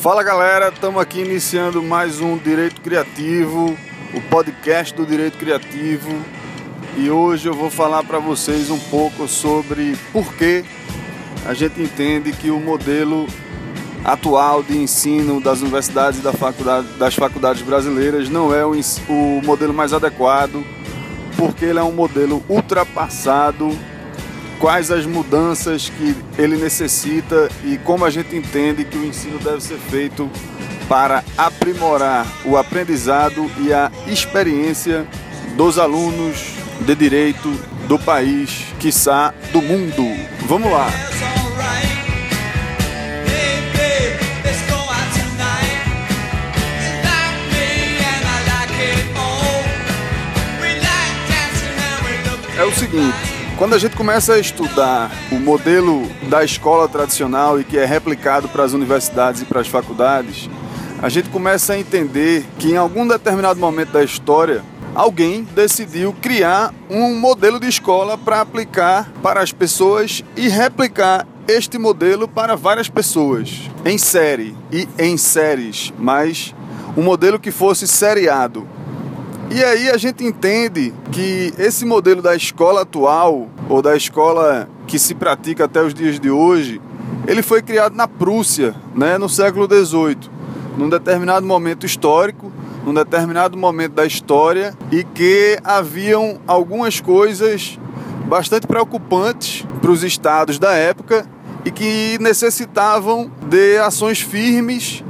Fala galera, estamos aqui iniciando mais um Direito Criativo, o podcast do Direito Criativo. E hoje eu vou falar para vocês um pouco sobre por que a gente entende que o modelo atual de ensino das universidades e da faculdade, das faculdades brasileiras não é o, o modelo mais adequado, porque ele é um modelo ultrapassado quais as mudanças que ele necessita e como a gente entende que o ensino deve ser feito para aprimorar o aprendizado e a experiência dos alunos de direito do país, quiçá do mundo. Vamos lá! É o seguinte, quando a gente começa a estudar o modelo da escola tradicional e que é replicado para as universidades e para as faculdades, a gente começa a entender que em algum determinado momento da história, alguém decidiu criar um modelo de escola para aplicar para as pessoas e replicar este modelo para várias pessoas, em série e em séries, mas um modelo que fosse seriado, e aí a gente entende que esse modelo da escola atual, ou da escola que se pratica até os dias de hoje, ele foi criado na Prússia, né, no século XVIII, num determinado momento histórico, num determinado momento da história, e que haviam algumas coisas bastante preocupantes para os estados da época e que necessitavam de ações firmes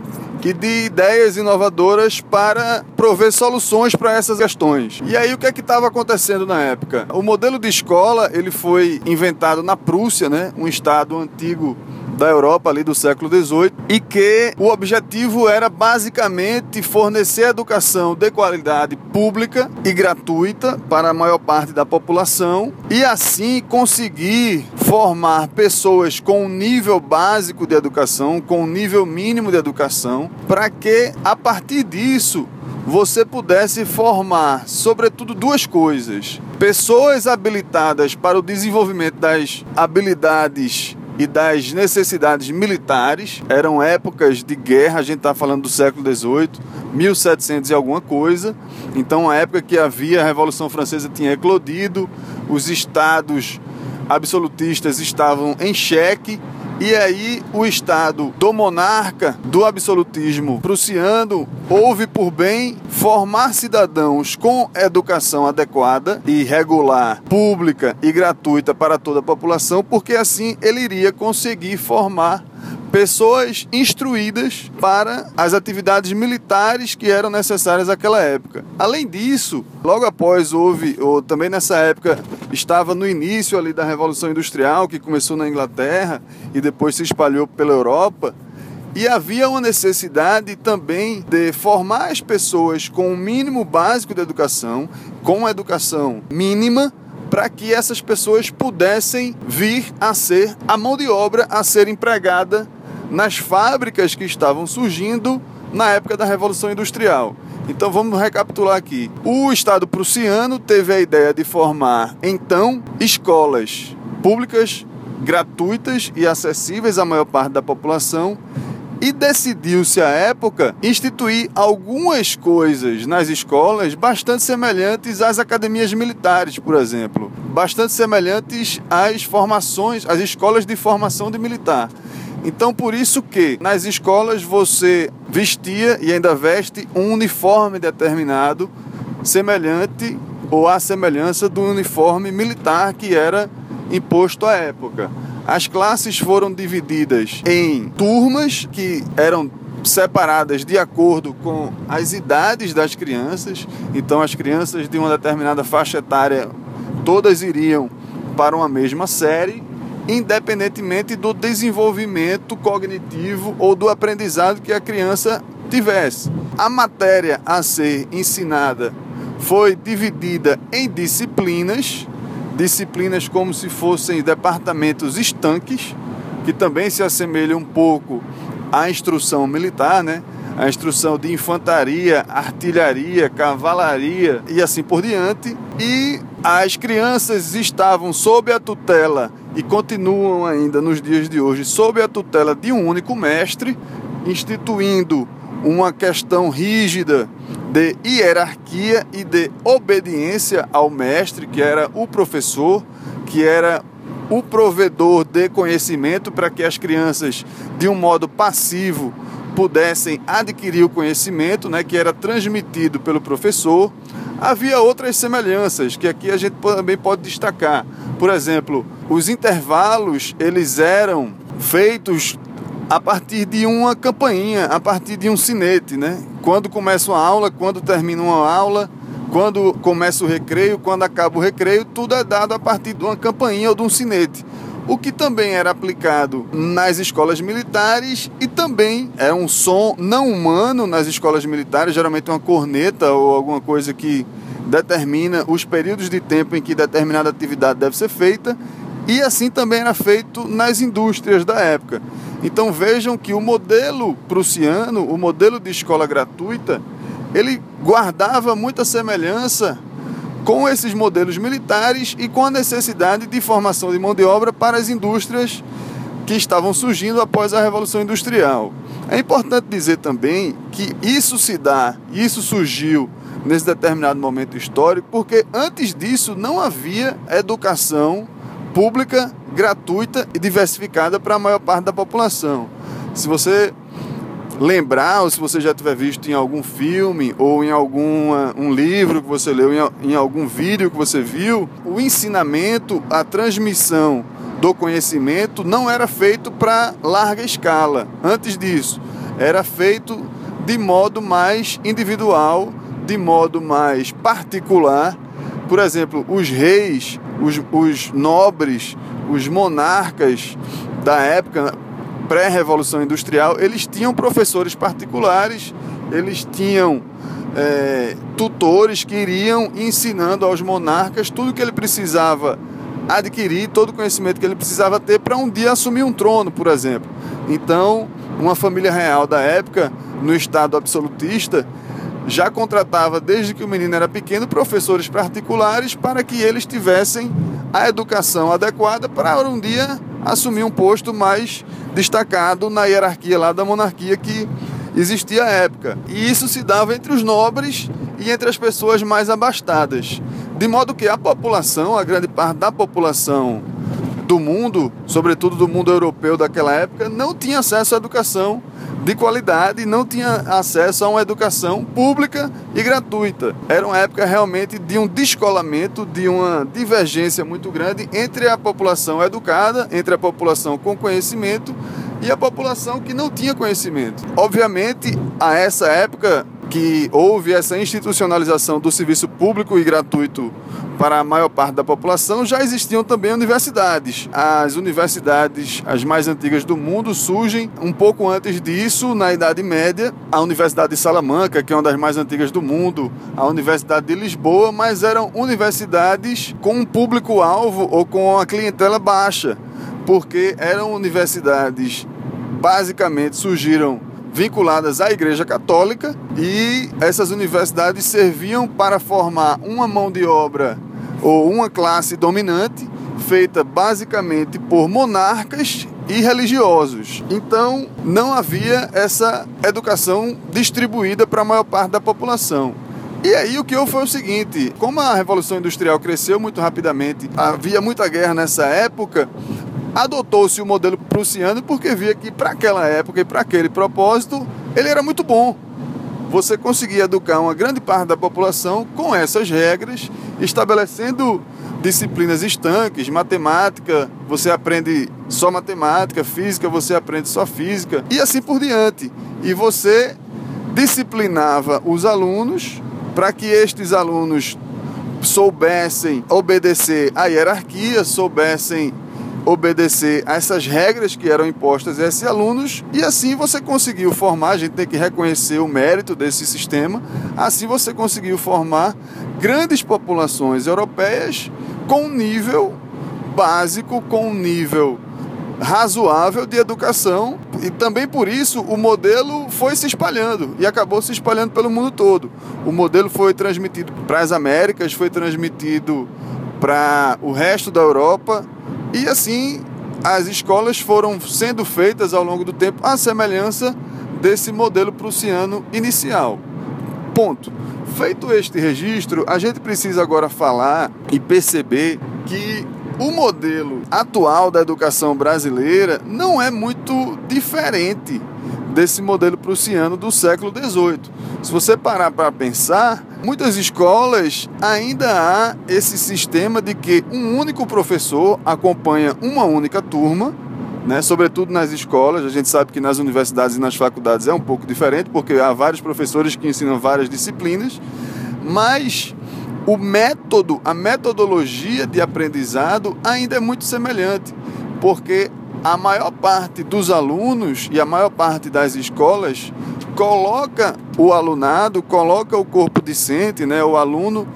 e de ideias inovadoras para prover soluções para essas questões. E aí o que é que estava acontecendo na época? O modelo de escola ele foi inventado na Prússia, né, um estado antigo da Europa ali do século XVIII e que o objetivo era basicamente fornecer educação de qualidade pública e gratuita para a maior parte da população e assim conseguir formar pessoas com um nível básico de educação, com um nível mínimo de educação, para que a partir disso você pudesse formar, sobretudo, duas coisas: pessoas habilitadas para o desenvolvimento das habilidades e das necessidades militares. Eram épocas de guerra, a gente está falando do século XVIII, 1700 e alguma coisa. Então, a época que havia a Revolução Francesa tinha eclodido, os estados absolutistas estavam em xeque e aí o Estado do monarca, do absolutismo prussiano, houve por bem formar cidadãos com educação adequada e regular, pública e gratuita para toda a população, porque assim ele iria conseguir formar pessoas instruídas para as atividades militares que eram necessárias naquela época. Além disso, logo após houve, ou também nessa época, estava no início ali da Revolução Industrial, que começou na Inglaterra e depois se espalhou pela Europa. E havia uma necessidade também de formar as pessoas com o um mínimo básico de educação, com uma educação mínima, para que essas pessoas pudessem vir a ser a mão de obra a ser empregada nas fábricas que estavam surgindo na época da Revolução Industrial. Então vamos recapitular aqui. O Estado prussiano teve a ideia de formar então escolas públicas gratuitas e acessíveis à maior parte da população e decidiu-se à época instituir algumas coisas nas escolas bastante semelhantes às academias militares, por exemplo, bastante semelhantes às formações, às escolas de formação de militar. Então, por isso que nas escolas você vestia e ainda veste um uniforme determinado, semelhante ou à semelhança do uniforme militar que era imposto à época. As classes foram divididas em turmas que eram separadas de acordo com as idades das crianças. Então, as crianças de uma determinada faixa etária todas iriam para uma mesma série independentemente do desenvolvimento cognitivo ou do aprendizado que a criança tivesse. A matéria a ser ensinada foi dividida em disciplinas, disciplinas como se fossem departamentos estanques, que também se assemelham um pouco à instrução militar, né? A instrução de infantaria, artilharia, cavalaria e assim por diante. E as crianças estavam sob a tutela e continuam ainda nos dias de hoje sob a tutela de um único mestre instituindo uma questão rígida de hierarquia e de obediência ao mestre, que era o professor, que era o provedor de conhecimento para que as crianças, de um modo passivo, pudessem adquirir o conhecimento, né, que era transmitido pelo professor. Havia outras semelhanças que aqui a gente também pode destacar. Por exemplo, os intervalos eles eram feitos a partir de uma campainha, a partir de um sinete, né? Quando começa uma aula, quando termina uma aula, quando começa o recreio, quando acaba o recreio, tudo é dado a partir de uma campainha ou de um sinete. O que também era aplicado nas escolas militares e também é um som não humano nas escolas militares, geralmente uma corneta ou alguma coisa que determina os períodos de tempo em que determinada atividade deve ser feita. E assim também era feito nas indústrias da época. Então vejam que o modelo prussiano, o modelo de escola gratuita, ele guardava muita semelhança com esses modelos militares e com a necessidade de formação de mão de obra para as indústrias que estavam surgindo após a Revolução Industrial. É importante dizer também que isso se dá, isso surgiu nesse determinado momento histórico, porque antes disso não havia educação pública, gratuita e diversificada para a maior parte da população. Se você lembrar, ou se você já tiver visto em algum filme ou em algum um livro que você leu, em, em algum vídeo que você viu, o ensinamento, a transmissão do conhecimento não era feito para larga escala. Antes disso, era feito de modo mais individual, de modo mais particular. Por exemplo, os reis, os, os nobres, os monarcas da época, pré-revolução industrial, eles tinham professores particulares, eles tinham é, tutores que iriam ensinando aos monarcas tudo que ele precisava adquirir, todo o conhecimento que ele precisava ter para um dia assumir um trono, por exemplo. Então, uma família real da época, no estado absolutista, já contratava desde que o menino era pequeno professores particulares para que eles tivessem a educação adequada para um dia assumir um posto mais destacado na hierarquia lá da monarquia que existia à época. E isso se dava entre os nobres e entre as pessoas mais abastadas. De modo que a população, a grande parte da população do mundo, sobretudo do mundo europeu daquela época, não tinha acesso à educação de qualidade não tinha acesso a uma educação pública e gratuita. Era uma época realmente de um descolamento, de uma divergência muito grande entre a população educada, entre a população com conhecimento e a população que não tinha conhecimento. Obviamente, a essa época que houve essa institucionalização do serviço público e gratuito para a maior parte da população, já existiam também universidades. As universidades, as mais antigas do mundo, surgem um pouco antes disso, na Idade Média. A Universidade de Salamanca, que é uma das mais antigas do mundo, a Universidade de Lisboa, mas eram universidades com um público-alvo ou com a clientela baixa, porque eram universidades basicamente surgiram vinculadas à Igreja Católica e essas universidades serviam para formar uma mão de obra ou uma classe dominante feita basicamente por monarcas e religiosos. Então, não havia essa educação distribuída para a maior parte da população. E aí o que houve foi o seguinte, como a Revolução Industrial cresceu muito rapidamente, havia muita guerra nessa época, adotou-se o modelo prussiano porque via que para aquela época e para aquele propósito, ele era muito bom você conseguir educar uma grande parte da população com essas regras, estabelecendo disciplinas estanques, matemática, você aprende só matemática, física, você aprende só física e assim por diante. E você disciplinava os alunos para que estes alunos soubessem obedecer à hierarquia, soubessem obedecer a essas regras que eram impostas a esses alunos e assim você conseguiu formar, a gente tem que reconhecer o mérito desse sistema, assim você conseguiu formar grandes populações europeias com um nível básico, com um nível razoável de educação e também por isso o modelo foi se espalhando e acabou se espalhando pelo mundo todo. O modelo foi transmitido para as Américas, foi transmitido para o resto da Europa e assim as escolas foram sendo feitas ao longo do tempo à semelhança desse modelo prussiano inicial. Ponto. Feito este registro, a gente precisa agora falar e perceber que o modelo atual da educação brasileira não é muito diferente desse modelo prussiano do século XVIII. Se você parar para pensar, muitas escolas ainda há esse sistema de que um único professor acompanha uma única turma, né? sobretudo nas escolas. A gente sabe que nas universidades e nas faculdades é um pouco diferente, porque há vários professores que ensinam várias disciplinas, mas o método, a metodologia de aprendizado ainda é muito semelhante, porque a maior parte dos alunos e a maior parte das escolas coloca o alunado, coloca o corpo discente, né, o aluno,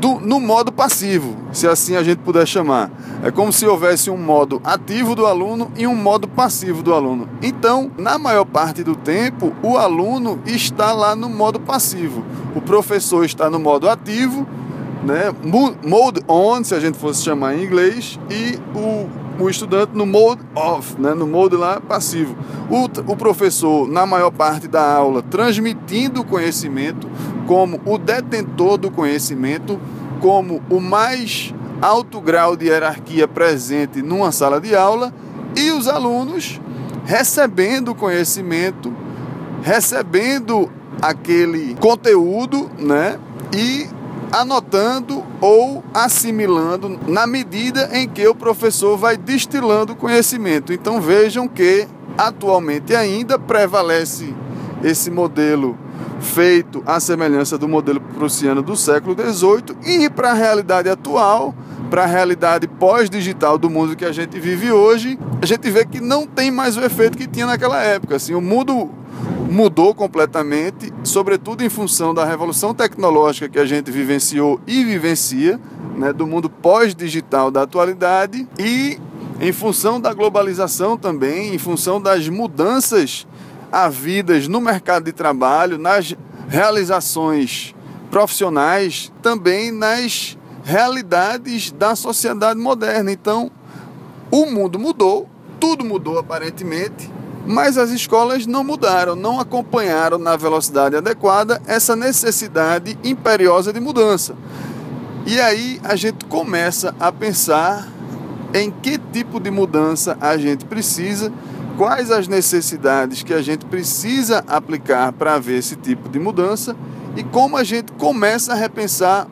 do, no modo passivo, se assim a gente puder chamar. É como se houvesse um modo ativo do aluno e um modo passivo do aluno. Então, na maior parte do tempo, o aluno está lá no modo passivo. O professor está no modo ativo, né? Mode on, se a gente fosse chamar em inglês, e o o estudante no mode off, né, no mode lá passivo. O, o professor, na maior parte da aula, transmitindo o conhecimento como o detentor do conhecimento, como o mais alto grau de hierarquia presente numa sala de aula, e os alunos recebendo o conhecimento, recebendo aquele conteúdo, né? E anotando ou assimilando na medida em que o professor vai destilando conhecimento. Então vejam que atualmente ainda prevalece esse modelo feito à semelhança do modelo prussiano do século XVIII e para a realidade atual, para a realidade pós-digital do mundo que a gente vive hoje, a gente vê que não tem mais o efeito que tinha naquela época. Assim, o mundo mudou completamente, sobretudo em função da revolução tecnológica que a gente vivenciou e vivencia, né, do mundo pós-digital da atualidade e em função da globalização também, em função das mudanças havidas no mercado de trabalho, nas realizações profissionais, também nas realidades da sociedade moderna. Então, o mundo mudou, tudo mudou aparentemente, mas as escolas não mudaram, não acompanharam na velocidade adequada essa necessidade imperiosa de mudança. E aí a gente começa a pensar em que tipo de mudança a gente precisa, quais as necessidades que a gente precisa aplicar para ver esse tipo de mudança e como a gente começa a repensar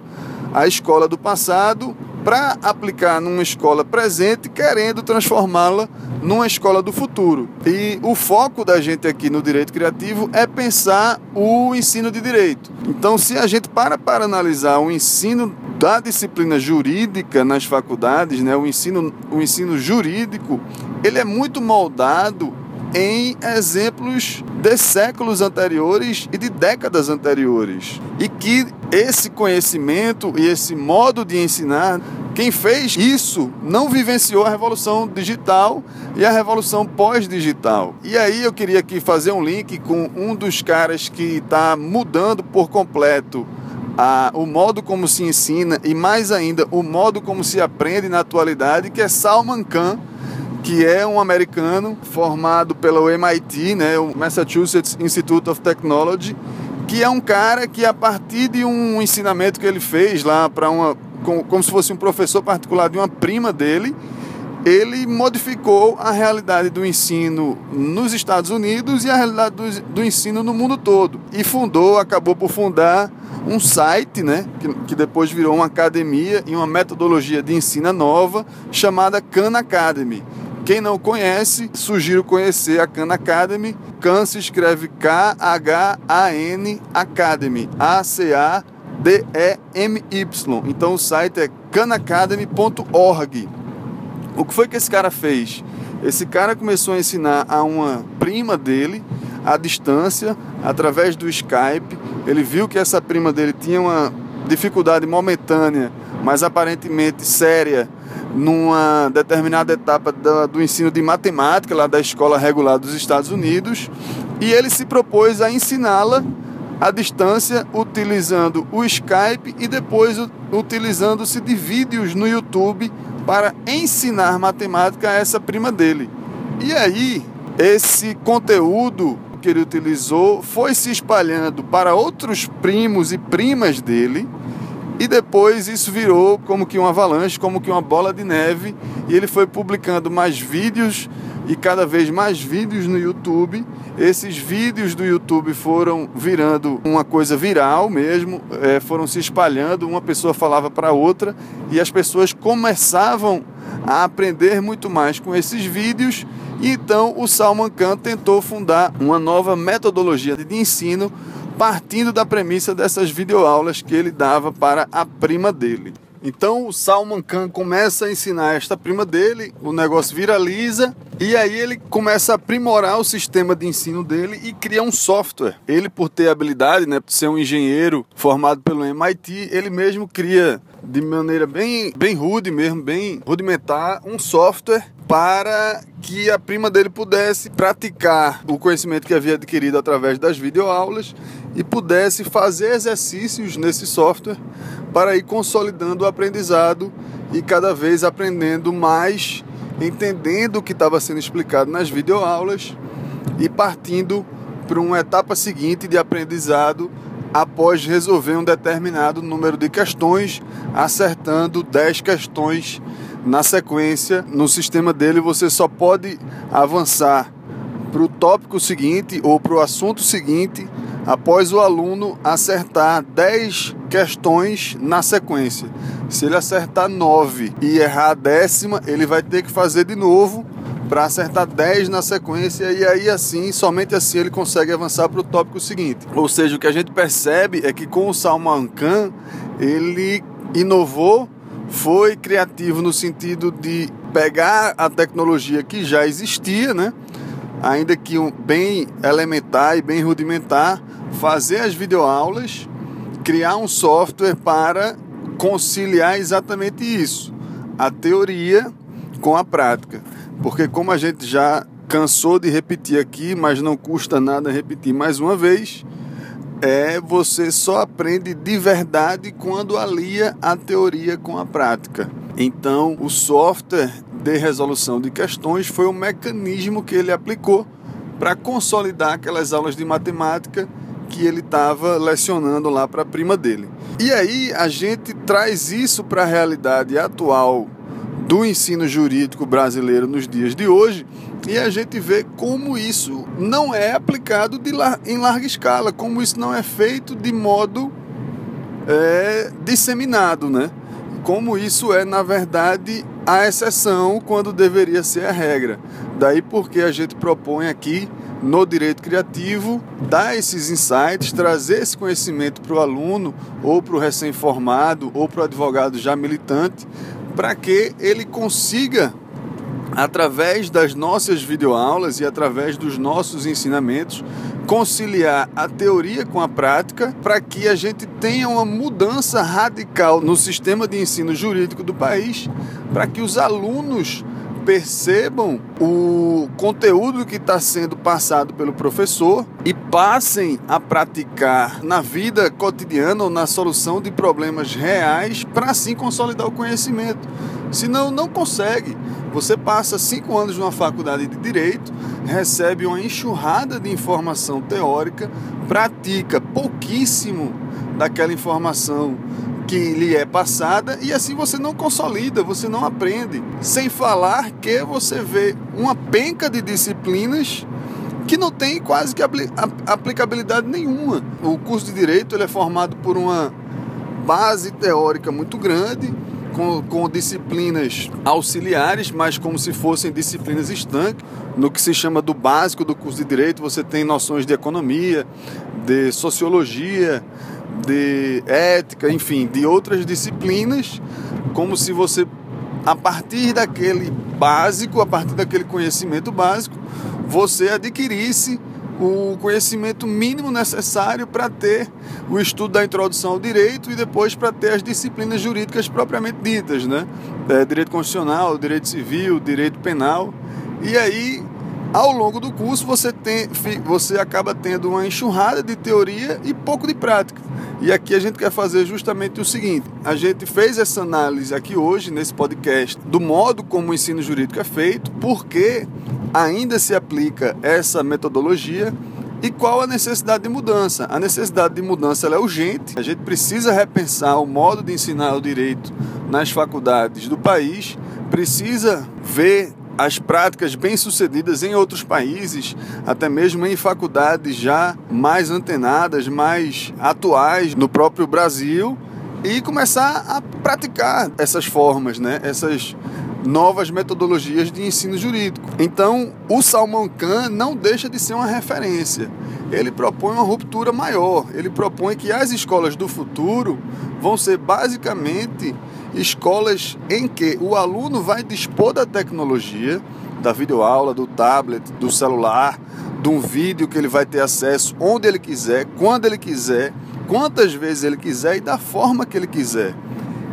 a escola do passado para aplicar numa escola presente, querendo transformá-la numa escola do futuro. E o foco da gente aqui no direito criativo é pensar o ensino de direito. Então, se a gente para para analisar o ensino da disciplina jurídica nas faculdades, né, o ensino o ensino jurídico, ele é muito moldado em exemplos de séculos anteriores e de décadas anteriores. E que esse conhecimento e esse modo de ensinar, quem fez isso não vivenciou a revolução digital e a revolução pós-digital. E aí eu queria aqui fazer um link com um dos caras que está mudando por completo a, o modo como se ensina e mais ainda o modo como se aprende na atualidade, que é Salman Khan que é um americano formado pelo MIT, né, o Massachusetts Institute of Technology, que é um cara que a partir de um ensinamento que ele fez lá para uma como, como se fosse um professor particular de uma prima dele, ele modificou a realidade do ensino nos Estados Unidos e a realidade do, do ensino no mundo todo. E fundou, acabou por fundar um site, né, que, que, depois virou uma academia e uma metodologia de ensino nova chamada Khan Academy. Quem não conhece, sugiro conhecer a Khan Academy. Khan se escreve K-H-A-N Academy. A-C-A-D-E-M-Y. Então o site é khanacademy.org. O que foi que esse cara fez? Esse cara começou a ensinar a uma prima dele à distância, através do Skype. Ele viu que essa prima dele tinha uma dificuldade momentânea, mas aparentemente séria numa determinada etapa do, ensino de matemática lá da escola regular dos Estados Unidos e ele se propôs a ensiná-la à distância utilizando o Skype e depois utilizando-se de vídeos no YouTube para ensinar matemática a essa prima dele. E aí, esse conteúdo que ele utilizou foi se espalhando para outros primos e primas dele. E depois isso virou como que uma avalanche, como que uma bola de neve, e ele foi publicando mais vídeos e cada vez mais vídeos no YouTube. Esses vídeos do YouTube foram virando uma coisa viral mesmo, é, foram se espalhando, uma pessoa falava para outra e as pessoas começavam a aprender muito mais com esses vídeos. E então o Salman Khan tentou fundar uma nova metodologia de ensino partindo da premissa dessas videoaulas que ele dava para a prima dele. Então o Salman Khan começa a ensinar esta prima dele, o negócio viraliza e aí ele começa a aprimorar o sistema de ensino dele e cria um software. Ele, por ter habilidade, né, por ser um engenheiro formado pelo MIT, ele mesmo cria de maneira bem, bem rude mesmo, bem rudimentar, um software para que a prima dele pudesse praticar o conhecimento que havia adquirido através das videoaulas e pudesse fazer exercícios nesse software para ir consolidando o aprendizado e cada vez aprendendo mais, entendendo o que estava sendo explicado nas videoaulas e partindo para uma etapa seguinte de aprendizado após resolver um determinado número de questões, acertando 10 questões na sequência. No sistema dele você só pode avançar para o tópico seguinte ou para o assunto seguinte após o aluno acertar 10 questões na sequência. Se ele acertar 9 e errar a décima, ele vai ter que fazer de novo para acertar 10 na sequência e aí assim, somente assim ele consegue avançar para o tópico seguinte. Ou seja, o que a gente percebe é que com o Salman Khan, ele inovou, foi criativo no sentido de pegar a tecnologia que já existia, né? Ainda que bem elementar e bem rudimentar, fazer as videoaulas, criar um software para conciliar exatamente isso, a teoria com a prática. Porque como a gente já cansou de repetir aqui, mas não custa nada repetir mais uma vez, é você só aprende de verdade quando alia a teoria com a prática. Então, o software de resolução de questões foi o mecanismo que ele aplicou para consolidar aquelas aulas de matemática que ele estava lecionando lá para a prima dele. E aí a gente traz isso para a realidade atual do ensino jurídico brasileiro nos dias de hoje e a gente vê como isso não é aplicado lar em larga escala, como isso não é feito de modo é, disseminado, né? Como isso é, na verdade, a exceção quando deveria ser a regra. Daí porque a gente propõe aqui no direito criativo, dar esses insights, trazer esse conhecimento para o aluno, ou para o recém-formado, ou para o advogado já militante, para que ele consiga, através das nossas videoaulas e através dos nossos ensinamentos, conciliar a teoria com a prática para que a gente tenha uma mudança radical no sistema de ensino jurídico do país, para que os alunos percebam o conteúdo que está sendo passado pelo professor e passem a praticar na vida cotidiana ou na solução de problemas reais para assim consolidar o conhecimento. Senão, não consegue. Você passa cinco anos numa faculdade de direito, recebe uma enxurrada de informação teórica, pratica pouquíssimo daquela informação que lhe é passada e assim você não consolida, você não aprende. Sem falar que você vê uma penca de disciplinas que não tem quase que aplicabilidade nenhuma. O curso de direito ele é formado por uma base teórica muito grande, com, com disciplinas auxiliares, mas como se fossem disciplinas estanques. No que se chama do básico do curso de direito, você tem noções de economia, de sociologia, de ética, enfim, de outras disciplinas, como se você, a partir daquele básico, a partir daquele conhecimento básico, você adquirisse o conhecimento mínimo necessário para ter o estudo da introdução ao direito e depois para ter as disciplinas jurídicas propriamente ditas, né? É, direito constitucional, direito civil, direito penal. E aí ao longo do curso você, tem, você acaba tendo uma enxurrada de teoria e pouco de prática. E aqui a gente quer fazer justamente o seguinte: a gente fez essa análise aqui hoje, nesse podcast, do modo como o ensino jurídico é feito, porque ainda se aplica essa metodologia E qual a necessidade de mudança? A necessidade de mudança é urgente. A gente precisa repensar o modo de ensinar o direito nas faculdades do país, precisa ver as práticas bem-sucedidas em outros países, até mesmo em faculdades já mais antenadas, mais atuais no próprio Brasil, e começar a praticar essas formas, né? essas novas metodologias de ensino jurídico. Então, o Salman Khan não deixa de ser uma referência. Ele propõe uma ruptura maior. Ele propõe que as escolas do futuro vão ser basicamente escolas em que o aluno vai dispor da tecnologia, da videoaula, do tablet, do celular, de um vídeo que ele vai ter acesso onde ele quiser, quando ele quiser, quantas vezes ele quiser e da forma que ele quiser.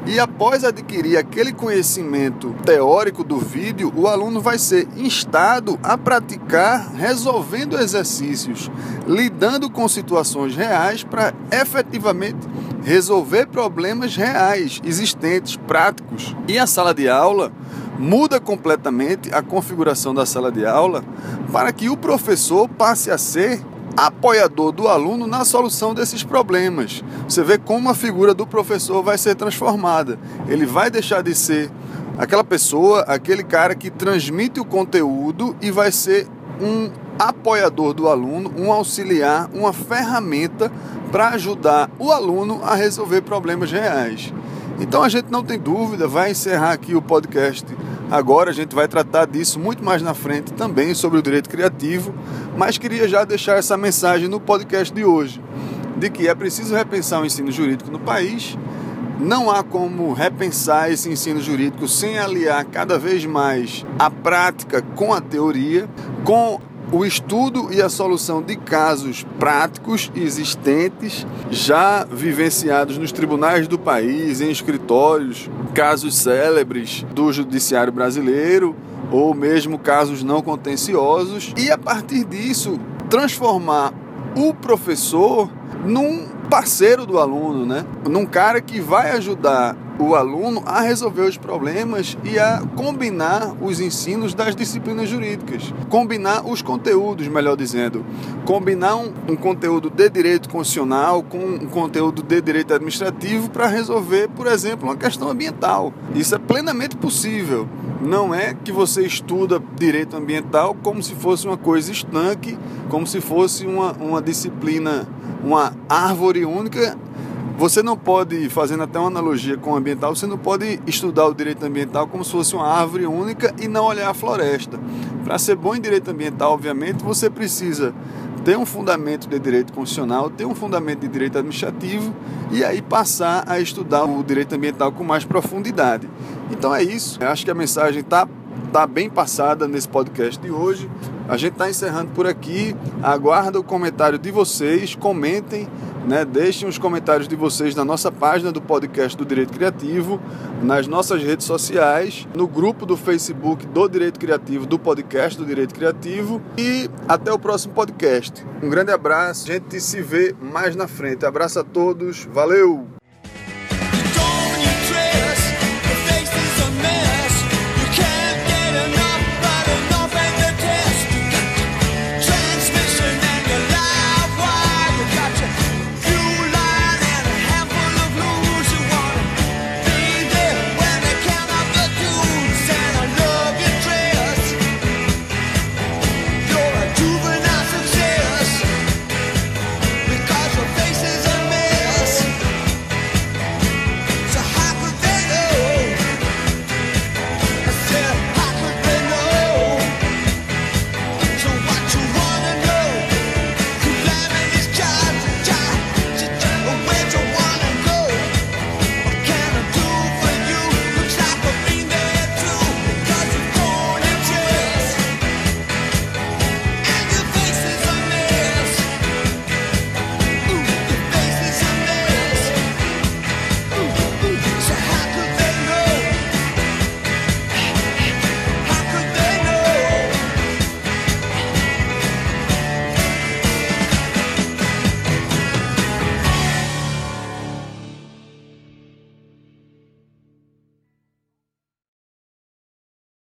E após adquirir aquele conhecimento teórico do vídeo, o aluno vai ser instado a praticar resolvendo exercícios, lidando com situações reais para efetivamente resolver problemas reais, existentes, práticos. E a sala de aula muda completamente a configuração da sala de aula para que o professor passe a ser apoiador do aluno na solução desses problemas. Você vê como a figura do professor vai ser transformada. Ele vai deixar de ser aquela pessoa, aquele cara que transmite o conteúdo e vai ser um apoiador do aluno, um auxiliar, uma ferramenta para ajudar o aluno a resolver problemas reais. Então a gente não tem dúvida, vai encerrar aqui o podcast Agora a gente vai tratar disso muito mais na frente também sobre o direito criativo, mas queria já deixar essa mensagem no podcast de hoje, de que é preciso repensar o ensino jurídico no país. Não há como repensar esse ensino jurídico sem aliar cada vez mais a prática com a teoria, com o estudo e a solução de casos práticos existentes, já vivenciados nos tribunais do país, em escritórios, casos célebres do judiciário brasileiro, ou mesmo casos não contenciosos, e a partir disso transformar o professor num parceiro do aluno, né? Num cara que vai ajudar o aluno a resolver os problemas e a combinar os ensinos das disciplinas jurídicas, combinar os conteúdos, melhor dizendo, combinar um, um conteúdo de direito constitucional com um conteúdo de direito administrativo para resolver, por exemplo, uma questão ambiental. Isso é plenamente possível. Não é que você estuda direito ambiental como se fosse uma coisa estanque, como se fosse uma, uma disciplina, uma árvore única você não pode, fazendo até uma analogia com o ambiental, você não pode estudar o direito ambiental como se fosse uma árvore única e não olhar a floresta. Para ser bom em direito ambiental, obviamente, você precisa ter um fundamento de direito constitucional, ter um fundamento de direito administrativo e aí passar a estudar o direito ambiental com mais profundidade. Então é isso. Eu acho que a mensagem está tá bem passada nesse podcast de hoje. A gente está encerrando por aqui. Aguardo o comentário de vocês. Comentem né? Deixem os comentários de vocês na nossa página do podcast do Direito Criativo, nas nossas redes sociais, no grupo do Facebook do Direito Criativo, do podcast do Direito Criativo e até o próximo podcast. Um grande abraço, a gente se vê mais na frente. Abraço a todos, valeu!